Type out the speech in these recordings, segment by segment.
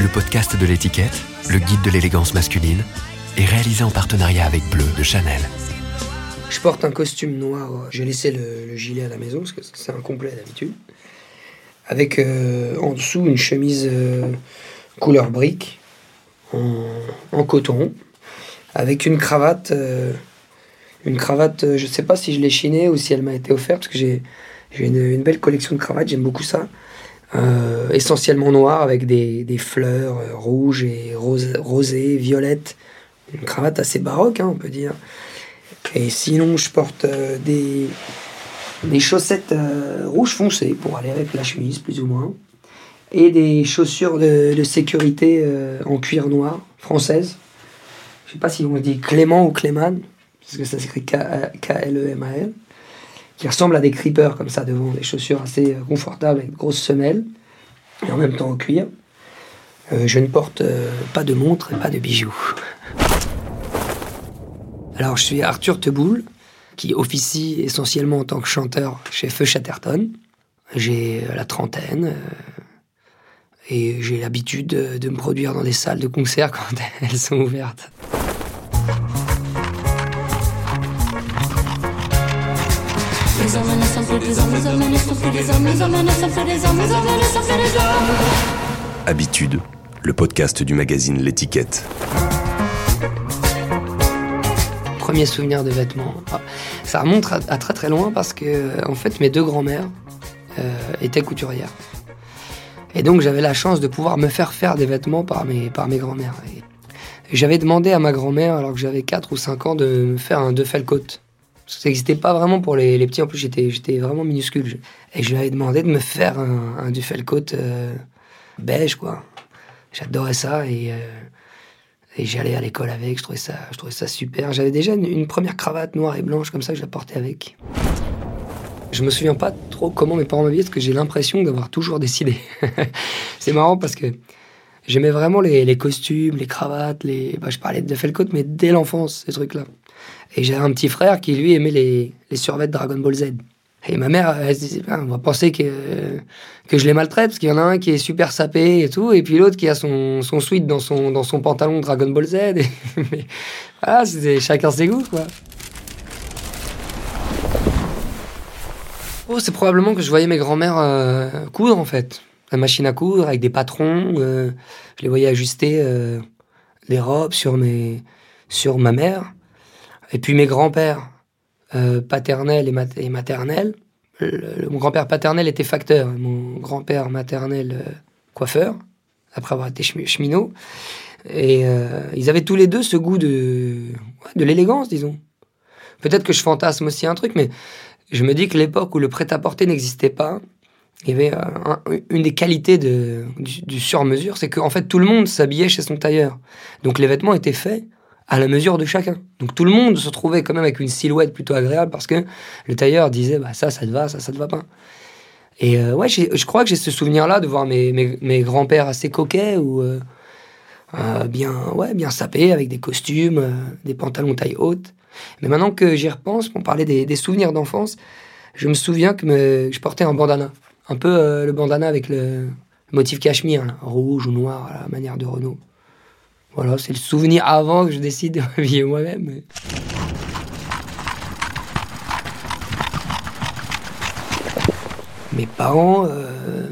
Le podcast de l'étiquette, le guide de l'élégance masculine, est réalisé en partenariat avec Bleu de Chanel. Je porte un costume noir. J'ai laissé le, gilet à la maison parce que c'est incomplet d'habitude. Avec euh, en dessous une chemise euh, couleur brique en, coton. Avec une cravate. Euh, une cravate, je sais pas si je l'ai chinée ou si elle m'a été offerte parce que j'ai une, belle collection de cravates, j'aime beaucoup ça. Essentiellement noir avec des, fleurs rouges et rose, rosées, violettes. Une cravate assez baroque, hein, on peut dire. Et sinon, je porte euh, des, des chaussettes euh, rouges foncées pour aller avec la chemise, plus ou moins. Et des chaussures de, sécurité euh, en cuir noir, françaises. Je sais pas si on dit Clément ou Cléman, parce que ça s'écrit K-L-E-M-A-L, qui ressemblent à des creepers comme ça devant, des chaussures assez confortables avec de grosses semelles, et en même temps en cuir. je ne porte pas de montre et pas de bijoux. Alors, je suis Arthur Teboul, qui officie essentiellement en tant que chanteur chez Feu Chatterton. J'ai euh, la trentaine euh, et j'ai l'habitude de, me produire dans des salles de concert quand elles sont ouvertes. Habitude, le podcast du magazine L'étiquette premier souvenir de vêtements. Ah, ça remonte à, très très loin parce que en fait mes deux grands-mères euh, étaient couturières. Et donc j'avais la chance de pouvoir me faire faire des vêtements par mes, par mes grands-mères. J'avais demandé à ma grand-mère, alors que j'avais 4 ou 5 ans, de me faire un deux coat. Ça n'existait pas vraiment pour les, petits, en plus j'étais, vraiment minuscule. Et je lui avais demandé de me faire un, un coat euh, beige, quoi. J'adorais ça et... Euh, et j'allais à l'école avec, je trouvais ça, super. J'avais déjà une, première cravate noire et blanche comme ça que je la portais avec. Je me souviens pas trop comment mes parents m'habillaient parce que j'ai l'impression d'avoir toujours décidé. c'est marrant parce que j'aimais vraiment les, costumes, les cravates, les. Bah, je parlais de Felcoat, mais dès l'enfance, ces trucs-là. Et j'avais un petit frère qui lui aimait les, les survêts de Dragon Ball Z. Et ma mère, elle se disait, on va penser que, que je les maltraite, parce qu'il y en a un qui est super sapé et tout, et puis l'autre qui a son, son suite dans son, dans son pantalon Dragon Ball Z. mais voilà, chacun ses goûts, quoi. Oh, c'est probablement que je voyais mes grands-mères euh, coudre, en fait. La machine à coudre, avec des patrons. Euh, je les voyais ajuster euh, les robes sur, mes, sur ma mère. Et puis mes grands-pères euh, paternel et, maternel. mon grand-père paternel était facteur, mon grand-père maternel euh, coiffeur, après avoir été cheminot. Et euh, ils avaient tous les deux ce goût de, de l'élégance, disons. Peut-être que je fantasme aussi un truc, mais je me dis que l'époque où le prêt-à-porter n'existait pas, il y avait une des qualités du, du sur-mesure, c'est qu'en fait tout le monde s'habillait chez son tailleur. Donc les vêtements étaient faits à la mesure de chacun. Donc tout le monde se trouvait quand même avec une silhouette plutôt agréable parce que le tailleur disait bah ça ça te va, ça ça te va pas. Et euh, ouais, je crois que j'ai ce souvenir-là de voir mes, mes, grands-pères assez coquets ou euh, euh, bien ouais bien sapés avec des costumes, des pantalons taille haute. Mais maintenant que j'y repense, pour parler des, des souvenirs d'enfance, je me souviens que je portais un bandana, un peu le bandana avec le, motif cachemire, rouge ou noir à la manière de Renault. Voilà, c'est le souvenir avant que je décide de m'habiller moi-même. Mes parents, euh,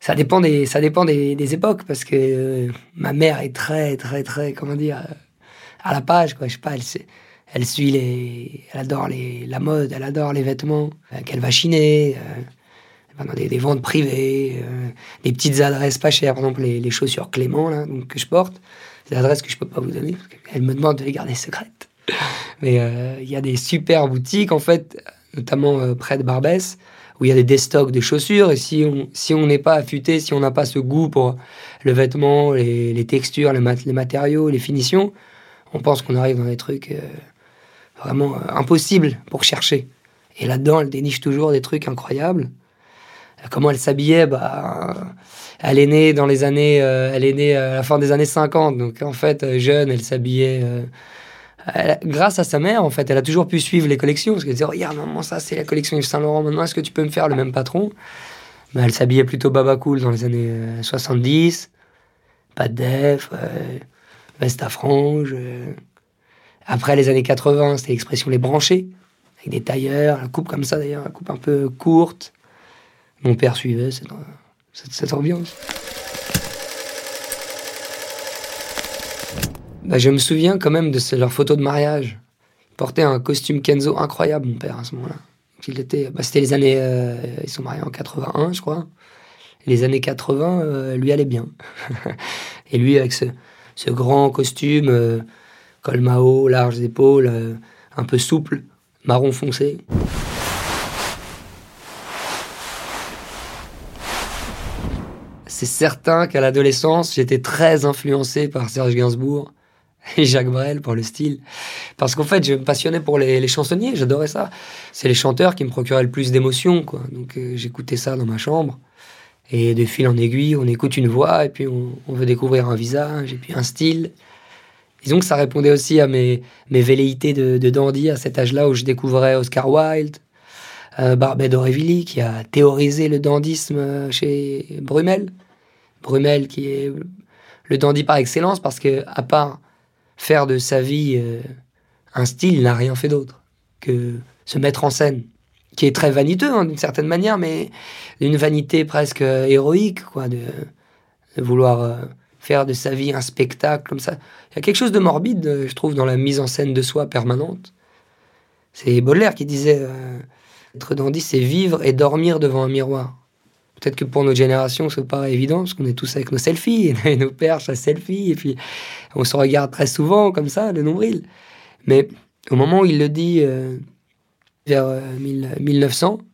ça dépend des, ça dépend des, époques parce que euh, ma mère est très, très, très, comment dire, à la page quoi. Je sais pas, elle, suit les, elle adore les, la mode, elle adore les vêtements euh, qu'elle va chiner dans des, ventes privées, euh, des petites adresses pas chères, par exemple les, chaussures Clément là, donc, que je porte, des adresses que je peux pas vous donner, parce qu'elle me demande de les garder secrètes. Mais euh, il y a des super boutiques, en fait, notamment euh, près de Barbès, où il y a des stocks de chaussures, et si on si on n'est pas affûté, si on n'a pas ce goût pour le vêtement, les, textures, les, les, matériaux, les finitions, on pense qu'on arrive dans des trucs vraiment impossibles pour chercher. Et là-dedans, elle déniche toujours des trucs incroyables. Comment elle s'habillait bah, Elle est née dans les années. Euh, elle est née à la fin des années 50. Donc, en fait, euh, jeune, elle s'habillait. Euh, grâce à sa mère, en fait, elle a toujours pu suivre les collections. Parce qu'elle disait Regarde, maman, ça, c'est la collection Yves Saint Laurent. Maintenant, est-ce que tu peux me faire le même patron? Mais elle s'habillait plutôt baba cool dans les années 70. Pas de def, veste à franges. Après les années 80, c'était l'expression les branchés, avec des tailleurs, la coupe comme ça d'ailleurs, la coupe un peu courte. Mon père suivait cette, cette, ambiance. Bah, je me souviens quand même de leur photo de mariage. Il portait un costume Kenzo incroyable, mon père, à ce moment-là. Était, bah, c'était les années, euh, ils sont mariés en 81, je crois. les années 80, euh, lui allait bien. Et lui, avec ce, ce grand costume, euh, col Mao, larges épaules, euh, un peu souple, marron foncé. C'est certain qu'à l'adolescence, j'étais très influencé par Serge Gainsbourg et Jacques Brel pour le style. Parce qu'en fait, je me passionnais pour les, chansonniers, j'adorais ça. C'est les chanteurs qui me procuraient le plus d'émotions, quoi. Donc euh, j'écoutais ça dans ma chambre. Et de fil en aiguille, on écoute une voix et puis on, veut découvrir un visage et puis un style. Disons que ça répondait aussi à mes, velléités de, dandy à cet âge-là où je découvrais Oscar Wilde, euh, Barbet d'Aurevilly qui a théorisé le dandysme chez Brumel. Brumel qui est le dandy par excellence parce que à part faire de sa vie euh, un style, il n'a rien fait d'autre que se mettre en scène qui est très vaniteux hein, d'une certaine manière, mais d'une vanité presque euh, héroïque, quoi, de, vouloir euh, faire de sa vie un spectacle comme ça. Il y a quelque chose de morbide, je trouve, dans la mise en scène de soi permanente. C'est Baudelaire qui disait être dandy, c'est vivre et dormir devant un miroir. Peut-être que pour notre génération, c'est pas évident, parce qu'on est tous avec nos selfies, et nos perches à selfie, et puis on se regarde très souvent comme ça, le nombril. Mais au moment où il le dit, vers 1900, euh,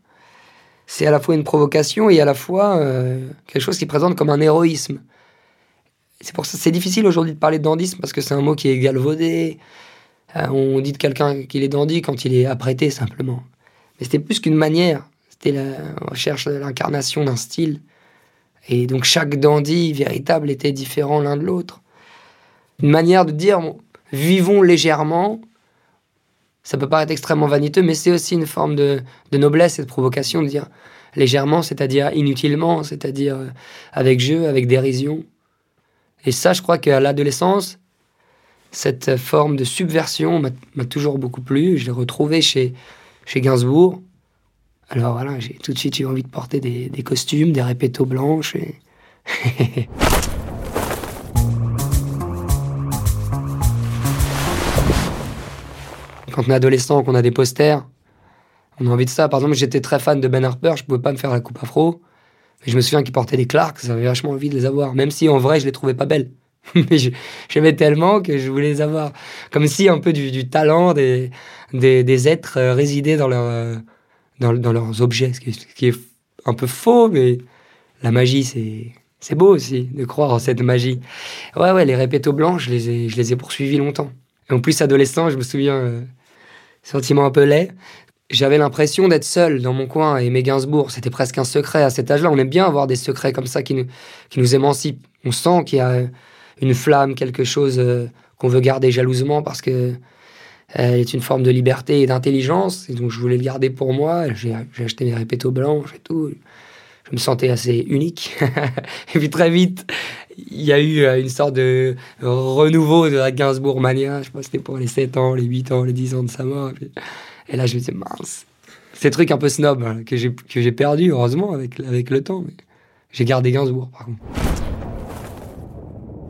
c'est à la fois une provocation et à la fois euh, quelque chose qui présente comme un héroïsme. C'est pour ça c'est difficile aujourd'hui de parler de dandisme parce que c'est un mot qui est galvaudé. Euh, on dit de quelqu'un qu'il est dandy quand il est apprêté simplement. Mais c'était plus qu'une manière. C'était la recherche de l'incarnation d'un style. Et donc chaque dandy véritable était différent l'un de l'autre. Une manière de dire vivons légèrement ça peut paraître extrêmement vaniteux, mais c'est aussi une forme de, noblesse et de provocation de dire légèrement, c'est-à-dire inutilement, c'est-à-dire euh, avec jeu, avec dérision. Et ça, je crois qu'à l'adolescence, cette forme de subversion m'a toujours beaucoup plu. Je l'ai retrouvé chez, chez Gainsbourg. Alors voilà, j'ai tout de suite eu envie de porter des, des costumes, des répétos blanches. Et... quand on est adolescent, qu'on a des posters, on a envie de ça. Par exemple, j'étais très fan de Ben Harper, je pouvais pas me faire la coupe afro. Mais je me souviens qu'il portait des Clarks, j'avais vachement envie de les avoir, même si en vrai je les trouvais pas belles. mais j'aimais tellement que je voulais les avoir. Comme si un peu du, talent des, des, êtres euh, résidait dans, leur, euh, dans, leurs objets, ce qui, est, un peu faux, mais la magie, c'est. C'est beau aussi de croire en cette magie. Ouais, ouais, les répétos blancs, je les ai, je les ai poursuivis longtemps. Et en plus, adolescent, je me souviens, euh, sentiment un peu laid. J'avais l'impression d'être seul dans mon coin et mes Gainsbourg, c'était presque un secret à cet âge-là. On aime bien avoir des secrets comme ça qui nous, qui nous émancipent. On sent qu'il y a une flamme, quelque chose euh, qu'on veut garder jalousement parce que elle est une forme de liberté et d'intelligence. Donc je voulais le garder pour moi. J'ai acheté mes répétos blanches et tout. Je me sentais assez unique. et puis très vite, il y a eu euh, une sorte de renouveau de la Gainsbourg mania. Je sais pas, c'était pour les 7 ans, les 8 ans, les 10 ans de sa mort. Et, là, je me disais, mince. Ces trucs un peu snob hein, que j'ai perdu, heureusement, avec, avec le temps. J'ai gardé Gainsbourg, par contre.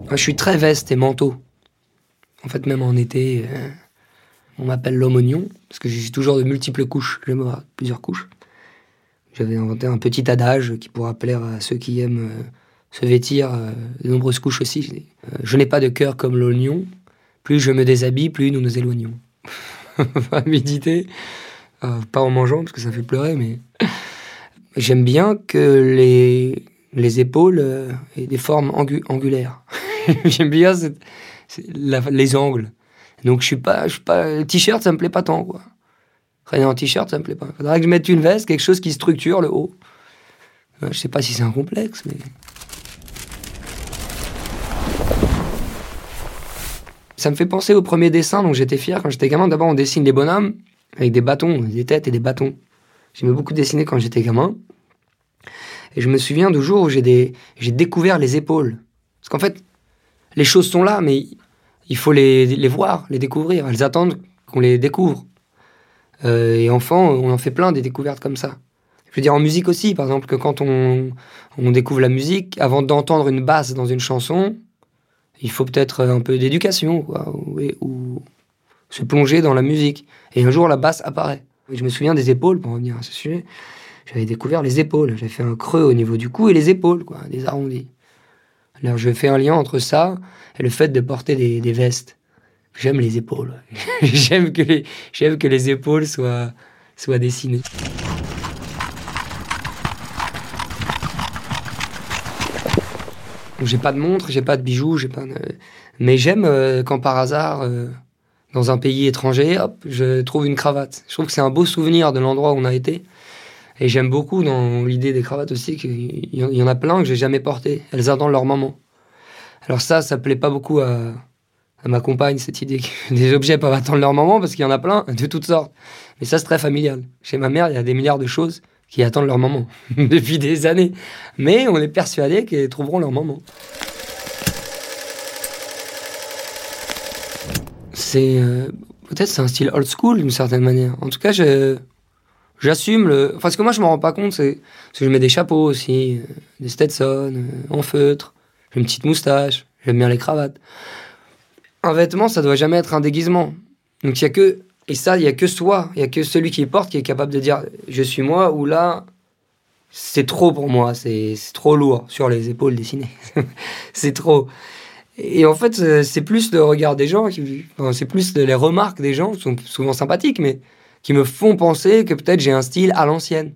Moi, je suis très veste et manteau. En fait, même en été, euh, on m'appelle l'homme oignon, parce que j'ai toujours de multiples couches. J'aime avoir plusieurs couches. J'avais inventé un petit adage qui pourra plaire à ceux qui aiment euh, se vêtir euh, de nombreuses couches aussi. Euh, je n'ai pas de cœur comme l'oignon. Plus je me déshabille, plus nous nous éloignons. à méditer. Pas en mangeant, parce que ça fait pleurer, mais j'aime bien que les, les épaules aient des formes angulaires. j'aime bien les angles. Donc je suis pas, je suis pas, t-shirt, ça me plaît pas tant, quoi. Rien en t-shirt, ça me plaît pas. Faudrait que je mette une veste, quelque chose qui structure le haut. Je sais pas si c'est un complexe, mais Ça me fait penser au premier dessin dont j'étais fier quand j'étais gamin. D'abord, on dessine des bonhommes avec des bâtons, des têtes et des bâtons. J'aimais beaucoup dessiner quand j'étais gamin. Et je me souviens du jour où j'ai des, découvert les épaules. Parce qu'en fait, les choses sont là, mais il faut les, les voir, les découvrir. Elles attendent qu'on les découvre. Euh, et enfant, on en fait plein des découvertes comme ça. Je veux dire, en musique aussi, par exemple, que quand on, on découvre la musique, avant d'entendre une basse dans une chanson, il faut peut-être un peu d'éducation, ou, se plonger dans la musique. Et un jour, la basse apparaît. Et je me souviens des épaules, pour revenir à ce sujet. J'avais découvert les épaules. J'avais fait un creux au niveau du cou et les épaules, quoi, des arrondis. Alors, je fais un lien entre ça et le fait de porter des, vestes. J'aime les épaules. j'aime que les, j'aime que les épaules soient, soient dessinées. J'ai pas de montre, j'ai pas de bijoux, j'ai pas de... mais j'aime euh, quand par hasard, euh, dans un pays étranger, hop, je trouve une cravate. Je trouve que c'est un beau souvenir de l'endroit où on a été. Et j'aime beaucoup dans l'idée des cravates aussi qu'il y en a plein que j'ai jamais portées. Elles attendent leur moment. Alors ça, ça plaît pas beaucoup à, ma compagne, cette idée que des objets peuvent attendre leur moment parce qu'il y en a plein de toutes sortes. Mais ça, c'est très familial. Chez ma mère, il y a des milliards de choses qui attendent leur moment depuis des années. Mais on est persuadé qu'elles trouveront leur moment. C'est euh, peut-être c'est un style old school d'une certaine manière. En tout cas, je j'assume le. Enfin, ce que moi je me rends pas compte, c'est que je mets des chapeaux aussi, euh, des Stetson euh, en feutre, j'ai une petite moustache, j'aime bien les cravates. Un vêtement, ça doit jamais être un déguisement. Donc il y a que et ça, il y a que soi, il y a que celui qui porte qui est capable de dire je suis moi ou là c'est trop pour moi, c'est trop lourd sur les épaules dessinées. c'est trop. Et en fait, euh, c'est plus le regard des gens, c'est plus les remarques des gens, qui sont souvent sympathiques, mais qui me font penser que peut-être j'ai un style à l'ancienne.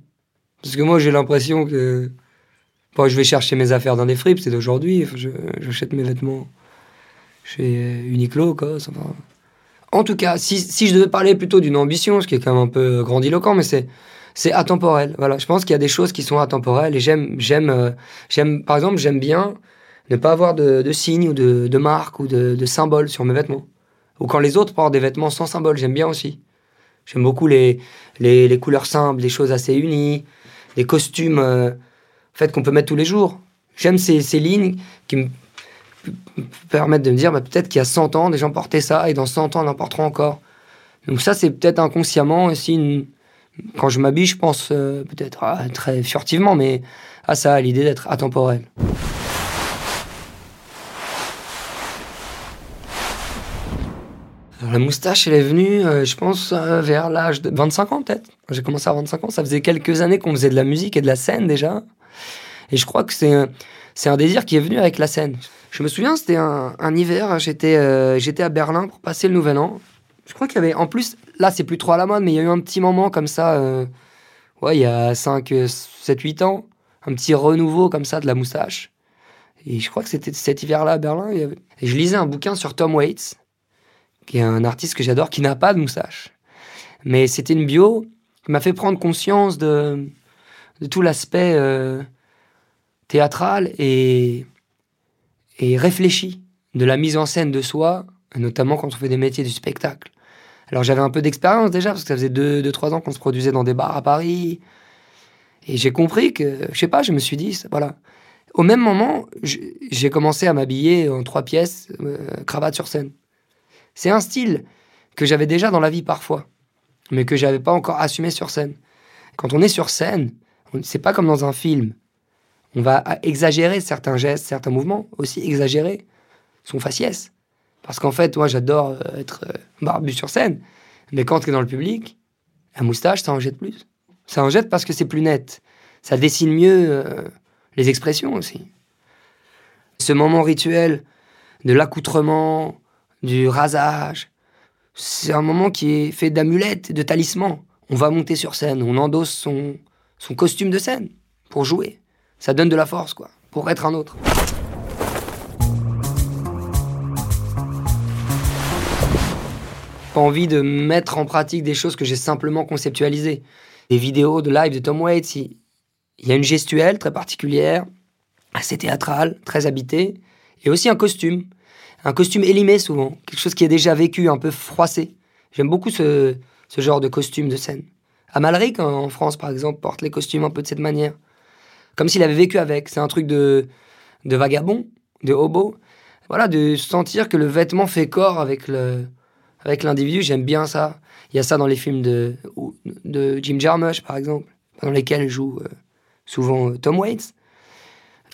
Parce que moi, j'ai l'impression que. Bon, je vais chercher mes affaires dans des fripes, c'est d'aujourd'hui. J'achète mes vêtements chez Uniqlo, quoi. En tout cas, si, si, je devais parler plutôt d'une ambition, ce qui est quand même un peu grandiloquent, mais c'est c'est atemporel. Voilà, je pense qu'il y a des choses qui sont atemporelles et j'aime j'aime euh, j'aime par exemple j'aime bien ne pas avoir de, de signes ou de, de marques ou de, de symboles sur mes vêtements. Ou quand les autres portent des vêtements sans symbole, j'aime bien aussi. J'aime beaucoup les, les, les, couleurs simples, des choses assez unies, des costumes euh, fait, qu'on peut mettre tous les jours. J'aime ces, ces, lignes qui me permettent de me dire bah, peut-être qu'il y a 100 ans, des gens portaient ça et dans 100 ans, on en portera encore. Donc ça, c'est peut-être inconsciemment aussi une... Quand je m'habille, je pense euh, peut-être ah, très furtivement, mais à ça, à l'idée d'être atemporel. La moustache, elle est venue, euh, je pense, euh, vers l'âge de 25 ans peut-être. J'ai commencé à 25 ans. Ça faisait quelques années qu'on faisait de la musique et de la scène déjà. Et je crois que c'est un, désir qui est venu avec la scène. Je me souviens, c'était un, hiver, j'étais, euh, j'étais à Berlin pour passer le Nouvel An. Je crois qu'il y avait, en plus, là c'est plus trop à la mode, mais il y a eu un petit moment comme ça, ouais, il y a 5, 7, 8 ans, un petit renouveau comme ça de la moustache. Et je crois que c'était cet hiver-là à Berlin. Et je lisais un bouquin sur Tom Waits qui est un artiste que j'adore, qui n'a pas de moustache. Mais c'était une bio qui m'a fait prendre conscience de, tout l'aspect euh, théâtral et, et réfléchi de la mise en scène de soi, notamment quand on fait des métiers du spectacle. Alors j'avais un peu d'expérience déjà, parce que ça faisait 2-3 ans qu'on se produisait dans des bars à Paris. Et j'ai compris que, je sais pas, je me suis dit, voilà. Au même moment, j'ai commencé à m'habiller en trois pièces, euh, cravate sur scène. C'est un style que j'avais déjà dans la vie parfois, mais que j'avais pas encore assumé sur scène. Quand on est sur scène, c'est pas comme dans un film. On va exagérer certains gestes, certains mouvements, aussi exagérer son faciès. Parce qu'en fait, moi, j'adore euh, être euh, barbu sur scène. Mais quand tu es dans le public, la moustache, ça en jette plus. Ça en jette parce que c'est plus net. Ça dessine mieux euh, les expressions aussi. Ce moment rituel de l'accoutrement, du rasage. C'est un moment qui est fait d'amulettes, de talismans. On va monter sur scène, on endosse son, costume de scène pour jouer. Ça donne de la force, quoi, pour être un autre. Pas envie de mettre en pratique des choses que j'ai simplement conceptualisées. Des vidéos de live de Tom Waits, il y a une gestuelle très particulière, assez théâtrale, très habitée, et aussi un costume un costume élimé souvent, quelque chose qui est déjà vécu, un peu froissé. J'aime beaucoup ce, genre de costume de scène. Amalric, en France par exemple, porte les costumes un peu de cette manière. comme s'il avait vécu avec. C'est un truc de, de vagabond, de hobo. Voilà, de sentir que le vêtement fait corps avec le avec l'individu. J'aime bien ça. Il y a ça dans les films de, de Jim Jarmusch, par exemple, dans lesquels joue euh, souvent euh, Tom Waits.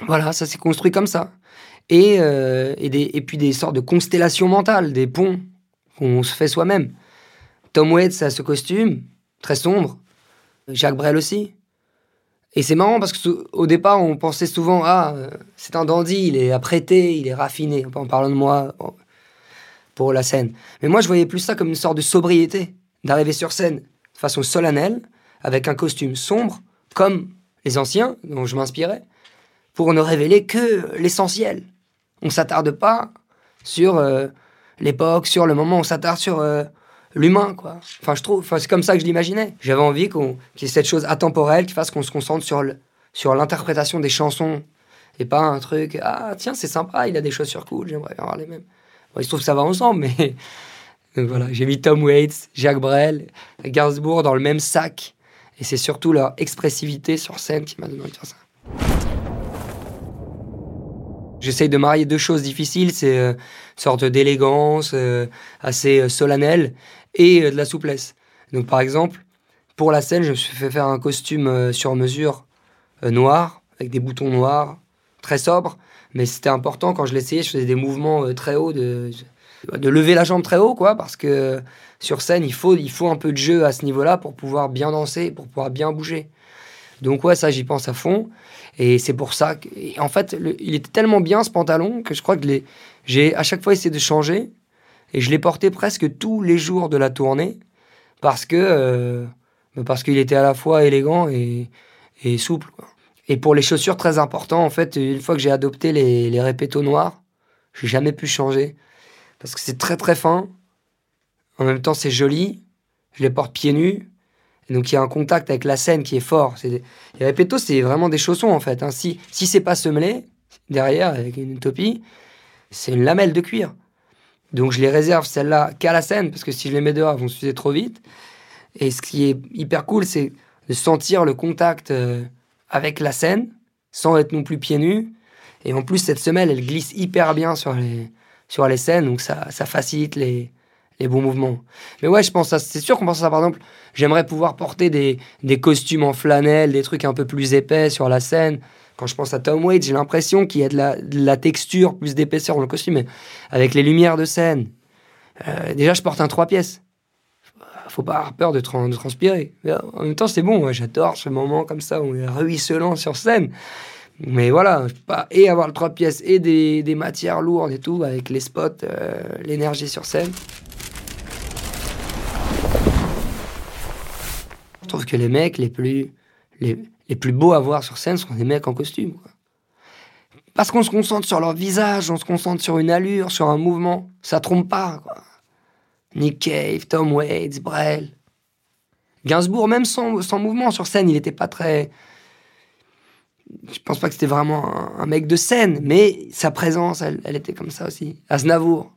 Voilà, ça s'est construit comme ça. Et, euh, et, des, puis des sortes de constellations mentales, des ponts qu'on se fait soi-même. Tom Waits a ce costume, très sombre. Jacques Brel aussi. Et c'est marrant parce qu'au départ, on pensait souvent Ah, c'est un dandy, il est apprêté, il est raffiné, en parlant de moi pour la scène. Mais moi, je voyais plus ça comme une sorte de sobriété, d'arriver sur scène de façon solennelle, avec un costume sombre, comme les anciens dont je m'inspirais, pour ne révéler que l'essentiel. On s'attarde pas sur euh, l'époque, sur le moment, on s'attarde sur euh, l'humain, quoi. Enfin, je trouve, c'est comme ça que je l'imaginais. J'avais envie qu'on, qu'il y ait cette chose atemporelle qui fasse qu'on se concentre sur, sur l'interprétation des chansons et pas un truc, ah tiens, c'est sympa, il a des chaussures cool, j'aimerais avoir les mêmes. il se trouve que ça va ensemble, mais. voilà, j'ai mis Tom Waits, Jacques Brel, Gainsbourg dans le même sac. Et c'est surtout leur expressivité sur scène qui m'a donné envie de faire ça. J'essaye de marier deux choses difficiles, c'est euh, une sorte d'élégance euh, assez euh, solennelle et de la souplesse. Donc par exemple, pour la scène, je me suis fait faire un costume sur mesure noir, avec des boutons noirs, très sobre, mais c'était important quand je l'essayais, je faisais des mouvements très hauts, de, de lever la jambe très haut, quoi, parce que sur scène, il faut, il faut un peu de jeu à ce niveau-là pour pouvoir bien danser, pour pouvoir bien bouger. Donc ouais, ça, j'y pense à fond. Et c'est pour ça que, en fait, il était tellement bien ce pantalon que je crois que j'ai à chaque fois essayé de changer. Et je l'ai porté presque tous les jours de la tournée parce que euh, parce qu'il était à la fois élégant et, et souple. Et pour les chaussures, très important, en fait, une fois que j'ai adopté les, les répétos noirs, j'ai jamais pu changer parce que c'est très très fin. En même temps, c'est joli. Je les porte pieds nus donc il y a un contact avec la scène qui est fort. C'est les répétos, c'est vraiment des chaussons en fait. Hein. Si, si c'est pas semelé, derrière, avec une utopie, c'est une lamelle de cuir. Donc je les réserve celles-là qu'à la scène, parce que si je les mets dehors, elles vont s'user trop vite. Et ce qui est hyper cool, c'est de sentir le contact euh, avec la scène, sans être non plus pieds nus. Et en plus, cette semelle, elle glisse hyper bien sur les, sur les scènes, donc ça, ça facilite les, les bons mouvements. Mais ouais, je pense c'est sûr qu'on pense à ça. Par exemple, j'aimerais pouvoir porter des, des costumes en flanelle, des trucs un peu plus épais sur la scène. Quand je pense à Tom Waits, j'ai l'impression qu'il y a de la, la texture, plus d'épaisseur dans le costume, mais avec les lumières de scène. Euh, déjà, je porte un trois pièces. Faut pas avoir peur de, transpirer. En même temps, c'est bon. J'adore ce moment comme ça où on est ruisselant sur scène. Mais voilà, pas et avoir le trois pièces et des, des, matières lourdes et tout, avec les spots, euh, l'énergie sur scène. Trouve que les mecs les plus, les, les, plus beaux à voir sur scène sont des mecs en costume. Parce qu'on se concentre sur leur visage, on se concentre sur une allure, sur un mouvement. Ça trompe pas. Nick Cave, Tom Waits, Brel. Gainsbourg, même sans, sans mouvement sur scène, il n'était pas très. Je pense pas que c'était vraiment un, mec de scène, mais sa présence, elle, elle était comme ça aussi. Aznavour.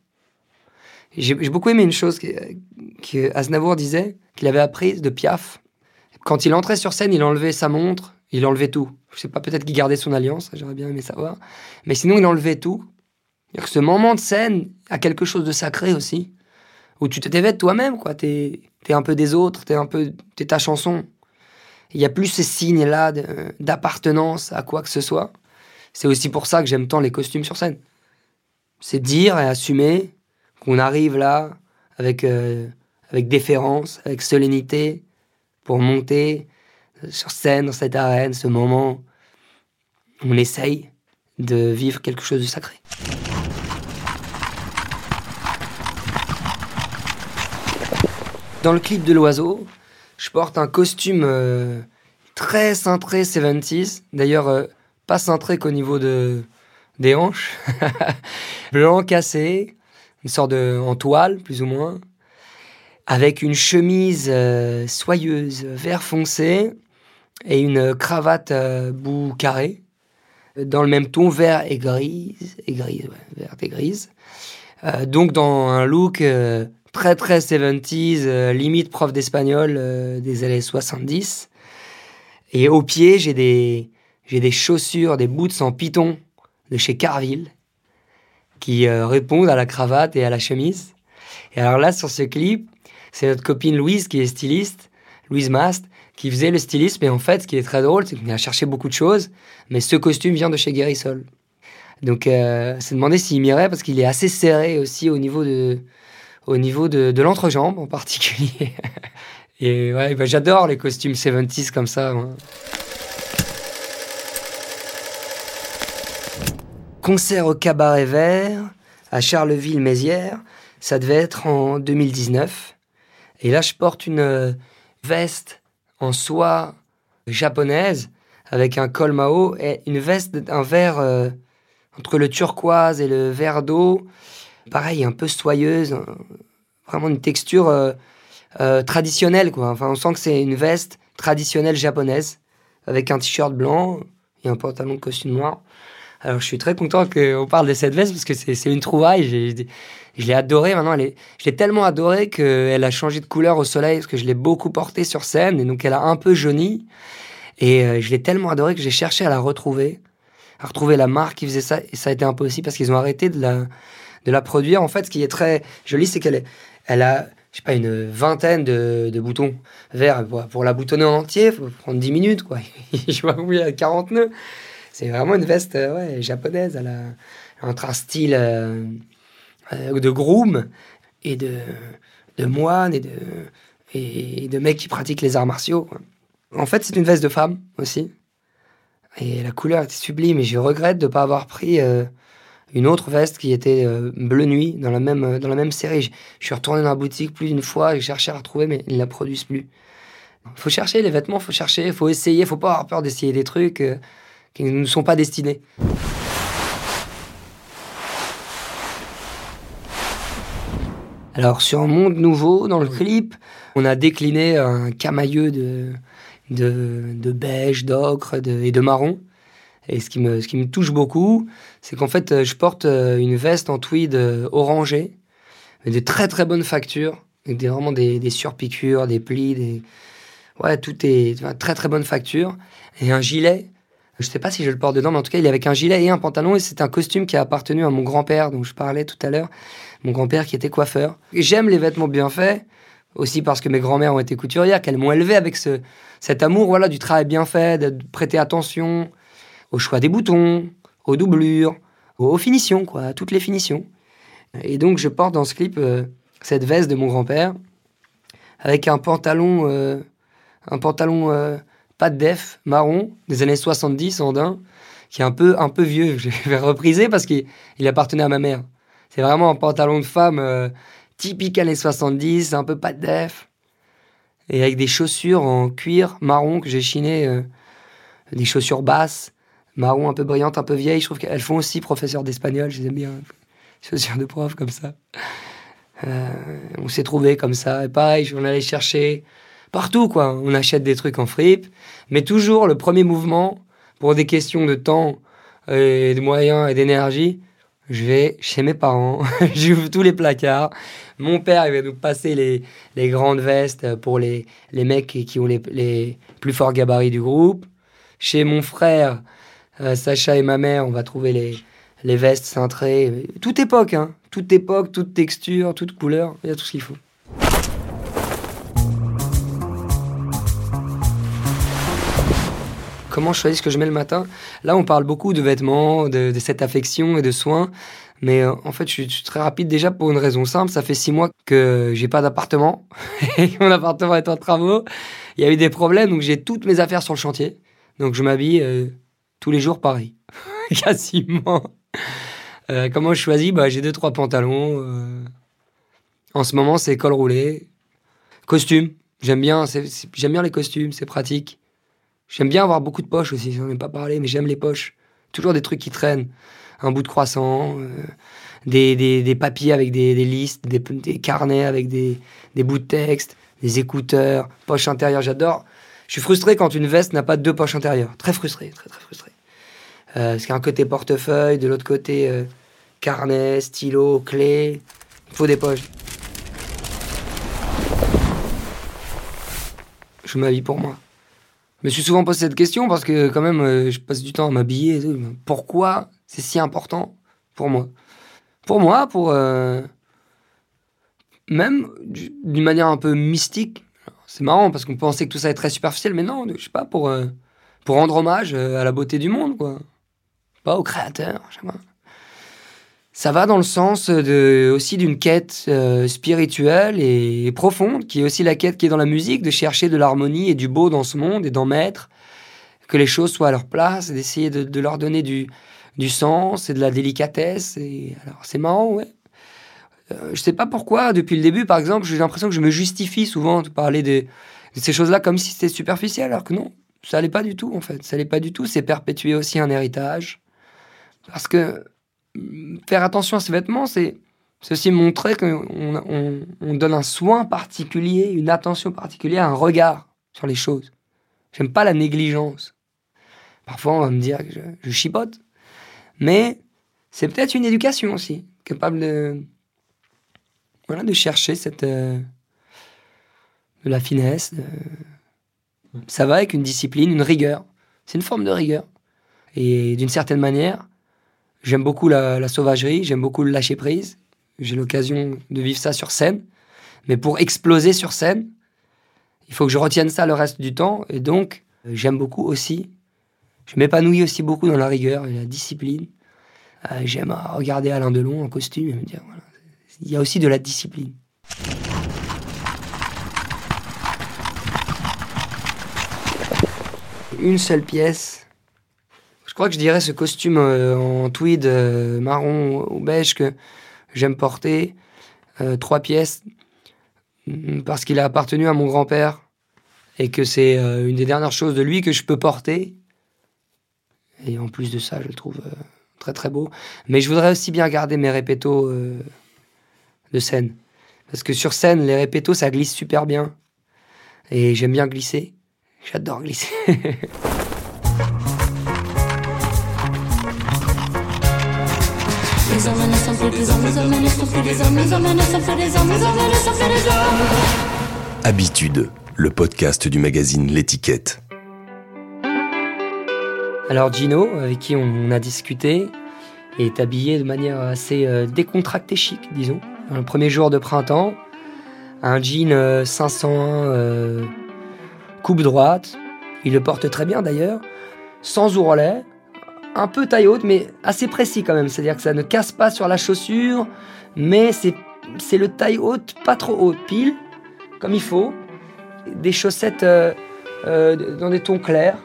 J'ai beaucoup aimé une chose que, que Aznavour disait, qu'il avait apprise de Piaf. Quand il entrait sur scène, il enlevait sa montre, il enlevait tout. Je sais pas, peut-être qu'il gardait son alliance, j'aurais bien aimé savoir. Mais sinon, il enlevait tout. Que ce moment de scène a quelque chose de sacré aussi, où tu te dévêtes toi-même, quoi. T'es es un peu des autres, t'es un peu, t'es ta chanson. Il y a plus ces signes-là d'appartenance à quoi que ce soit. C'est aussi pour ça que j'aime tant les costumes sur scène. C'est dire et assumer qu'on arrive là avec, euh, avec déférence, avec solennité, pour monter sur scène, dans cette arène, ce moment, on essaye de vivre quelque chose de sacré. Dans le clip de l'oiseau, je porte un costume euh, très cintré 70s. D'ailleurs, euh, pas cintré qu'au niveau de, des hanches. Blanc cassé, une sorte de en toile, plus ou moins avec une chemise euh, soyeuse vert foncé et une cravate euh, bout carré dans le même ton vert et grise et grise ouais, vert et grise euh, donc dans un look très très 70s limite prof d'espagnol des années 70 et au pied j'ai des J'ai des chaussures, des boots en python de chez Carville qui euh, répondent à la cravate et à la chemise. Et alors là, sur ce clip, c'est notre copine Louise qui est styliste, Louise Mast, qui faisait le stylisme. Et en fait, ce qui est très drôle, c'est qu'on a cherché beaucoup de choses, mais ce costume vient de chez Guérissol. Donc, euh, c'est demandé s'il m'irait parce qu'il est assez serré aussi au niveau de, au niveau de, l'entrejambe en particulier. Et ouais, bah, j'adore les costumes 70s comme ça. Concert au Cabaret Vert à Charleville-Mézières, ça devait être en 2019. Et là, je porte une euh, veste en soie japonaise avec un col Mao et une veste, un vert euh, entre le turquoise et le vert d'eau. Pareil, un peu soyeuse, vraiment une texture euh, traditionnelle, quoi. Enfin, on sent que c'est une veste traditionnelle japonaise avec un t-shirt blanc et un pantalon de costume noir. Alors, je suis très content qu'on parle de cette veste parce que c'est une trouvaille. Je l'ai adorée maintenant. Je l'ai tellement adorée qu'elle a changé de couleur au soleil parce que je l'ai beaucoup portée sur scène et donc elle a un peu jauni. Et euh, je l'ai tellement adorée que j'ai cherché à la retrouver, à retrouver la marque qui faisait ça. Et ça a été impossible parce qu'ils ont arrêté de la, de la produire. En fait, ce qui est très joli, c'est qu'elle elle a, je sais pas, une vingtaine de, boutons verts. Pour, la boutonner en entier, il faut prendre 10 minutes, quoi. je vois y a 40 nœuds. C'est vraiment une veste euh, ouais, japonaise. Elle a entre un style euh, euh, de groom et de, de moine et de, et de mecs qui pratiquent les arts martiaux. En fait, c'est une veste de femme aussi. Et la couleur était sublime. Et je regrette de ne pas avoir pris une autre veste qui était bleu nuit dans la même, dans la même série. Je, suis retourné dans la boutique plus d'une fois. J'ai cherché à retrouver, mais ils ne la produisent plus. Il faut chercher les vêtements, il faut chercher, il faut essayer, il faut pas avoir peur d'essayer des trucs qui ne nous sont pas destinés. Alors sur un monde nouveau, dans le clip, on a décliné un camailleux de, de, beige, d'ocre et de marron. Et ce qui me, ce qui me touche beaucoup, c'est qu'en fait, je porte euh, une veste en tweed euh, orangé, mais de très très bonne facture, avec des, vraiment des, des surpiqûres, des plis, des... Ouais, tout est très très bonne facture. Et un gilet je sais pas si je le porte dedans, mais en tout cas, il est avec un gilet et un pantalon. Et c'est un costume qui a appartenu à mon grand-père, dont je parlais tout à l'heure. Mon grand-père qui était coiffeur. J'aime les vêtements bien faits, aussi parce que mes grands-mères ont été couturières, qu'elles m'ont élevé avec ce, cet amour voilà, du travail bien fait, de prêter attention au choix des boutons, aux doublures, aux, finitions, quoi, à toutes les finitions. Et donc, je porte dans ce clip euh, cette veste de mon grand-père avec un pantalon, euh, un pantalon euh, pas de def, marron, des années 70, andin, qui est un peu, un peu vieux. Je vais repriser parce qu'il appartenait à ma mère. C'est vraiment un pantalon de femme euh, typique années 70, un peu pas de def. Et avec des chaussures en cuir marron que j'ai chiné, euh, des chaussures basses, marron un peu brillantes, un peu vieilles. Je trouve qu'elles font aussi professeur d'espagnol, je les aime bien. Chaussures de prof comme ça. Euh, on s'est trouvé comme ça. Et pareil, on allait chercher partout, quoi. On achète des trucs en fripe, mais toujours le premier mouvement, pour des questions de temps, et de moyens et d'énergie, je vais chez mes parents, j'ouvre tous les placards. Mon père, il va nous passer les, les grandes vestes pour les, les mecs qui ont les, les, plus forts gabarits du groupe. Chez mon frère, euh, Sacha et ma mère, on va trouver les, les vestes cintrées. Toute époque, hein. Toute époque, toute texture, toute couleur. Il y a tout ce qu'il faut. Comment je choisis ce que je mets le matin. Là, on parle beaucoup de vêtements, de, cette affection et de soins. Mais euh, en fait, je suis, très rapide déjà pour une raison simple. Ça fait six mois que j'ai pas d'appartement. Mon appartement est en travaux. Il y a eu des problèmes, donc j'ai toutes mes affaires sur le chantier. Donc je m'habille euh, tous les jours pareil. Quasiment. Euh, comment je choisis? Bah, J'ai deux, trois pantalons. En ce moment, c'est col roulé. Costume. J'aime bien, j'aime bien les costumes, c'est pratique. J'aime bien avoir beaucoup de poches aussi, j'en ai pas parlé, mais j'aime les poches. Toujours des trucs qui traînent. Un bout de croissant, euh, des, des, papiers avec des, listes, des, des, carnets avec des, bouts de texte, des écouteurs, poches intérieures, j'adore. Je suis frustré quand une veste n'a pas deux poches intérieures. Très frustré, très très frustré. Euh, parce qu'il y a un côté portefeuille, de l'autre côté euh, carnet, stylo, clé. Il faut des poches. Je m'habille pour moi me suis souvent posé cette question parce que quand même, euh, je passe du temps à m'habiller. Pourquoi c'est si important pour moi? Pour moi, pour... Euh, même d'une manière un peu mystique. C'est marrant parce qu'on pensait que tout ça est très superficiel, mais non, je sais pas, pour, euh, pour rendre hommage à la beauté du monde, quoi. Pas au créateur, je sais pas ça va dans le sens de, aussi d'une quête euh, spirituelle et, profonde, qui est aussi la quête qui est dans la musique, de chercher de l'harmonie et du beau dans ce monde et d'en mettre, que les choses soient à leur place, d'essayer de, leur donner du, du sens et de la délicatesse. Et alors c'est marrant, ouais. Euh, je sais pas pourquoi, depuis le début, par exemple, j'ai l'impression que je me justifie souvent de parler de, de ces choses-là comme si c'était superficiel, alors que non, ça allait pas du tout en fait. Ça allait pas du tout. C'est perpétuer aussi un héritage. Parce que faire attention à ses vêtements, c'est aussi montrer qu'on on, donne un soin particulier, une attention particulière, un regard sur les choses. J'aime pas la négligence. Parfois, on va me dire que je, chipote. Mais c'est peut-être une éducation aussi, capable de, voilà, de chercher cette, euh, de la finesse. Ça va avec une discipline, une rigueur. C'est une forme de rigueur. Et d'une certaine manière, J'aime beaucoup la, sauvagerie, j'aime beaucoup le lâcher prise. J'ai l'occasion de vivre ça sur scène. Mais pour exploser sur scène, il faut que je retienne ça le reste du temps. Et donc, j'aime beaucoup aussi, je m'épanouis aussi beaucoup dans la rigueur et la discipline. Euh, j'aime regarder Alain Delon en costume et me dire, voilà, il y a aussi de la discipline. Une seule pièce je crois que je dirais ce costume euh, en tweed euh, marron ou beige que j'aime porter, euh, trois pièces, mm, parce qu'il a appartenu à mon grand-père et que c'est une des dernières choses de lui que je peux porter. Et en plus de ça, je le trouve très très beau. Mais je voudrais aussi bien garder mes répétos de scène. Parce que sur scène, les répétos, ça glisse super bien. Et j'aime bien glisser. J'adore glisser. Habitude, le podcast du magazine L'étiquette. Alors Gino, avec qui on a discuté, est habillé de manière assez euh, décontractée chic, disons. Dans le premier jour de printemps, un jean 501 euh, euh, coupe droite, il le porte très bien d'ailleurs, sans ourlet, un peu taille haute, mais assez précis quand même. C'est-à-dire que ça ne casse pas sur la chaussure, mais c'est le taille haute, pas trop haute, pile, comme il faut. Des chaussettes euh, euh, dans des tons clairs,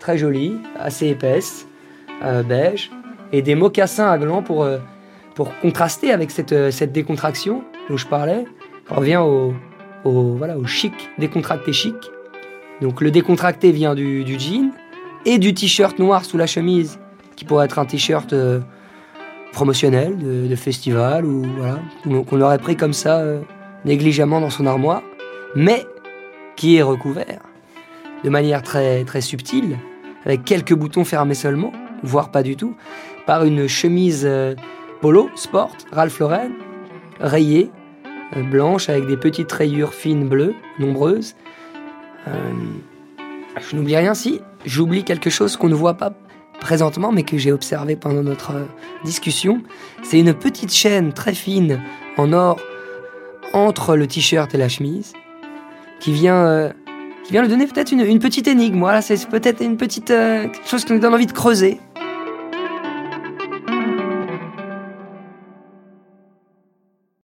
très jolies, assez épaisses, euh, beige, et des mocassins à gland pour, pour contraster avec cette, cette décontraction dont je parlais. On revient au, voilà, au chic, décontracté chic. Donc le décontracté vient du, du jean, et du t-shirt noir sous la chemise, qui pourrait être un t-shirt euh, promotionnel de, festival ou voilà, qu'on aurait pris comme ça euh, négligemment dans son armoire, mais qui est recouvert de manière très très subtile, avec quelques boutons fermés seulement, voire pas du tout, par une chemise euh, polo sport Ralph Lauren rayée blanche avec des petites rayures fines bleues nombreuses. je n'oublie rien si j'oublie quelque chose qu'on ne voit pas présentement, mais que j'ai observé pendant notre euh, discussion. C'est une petite chaîne très fine en or entre le t-shirt et la chemise, qui vient, euh, qui vient lui donner peut-être une, petite énigme. Voilà, c'est peut-être une petite euh, chose qui nous donne envie de creuser.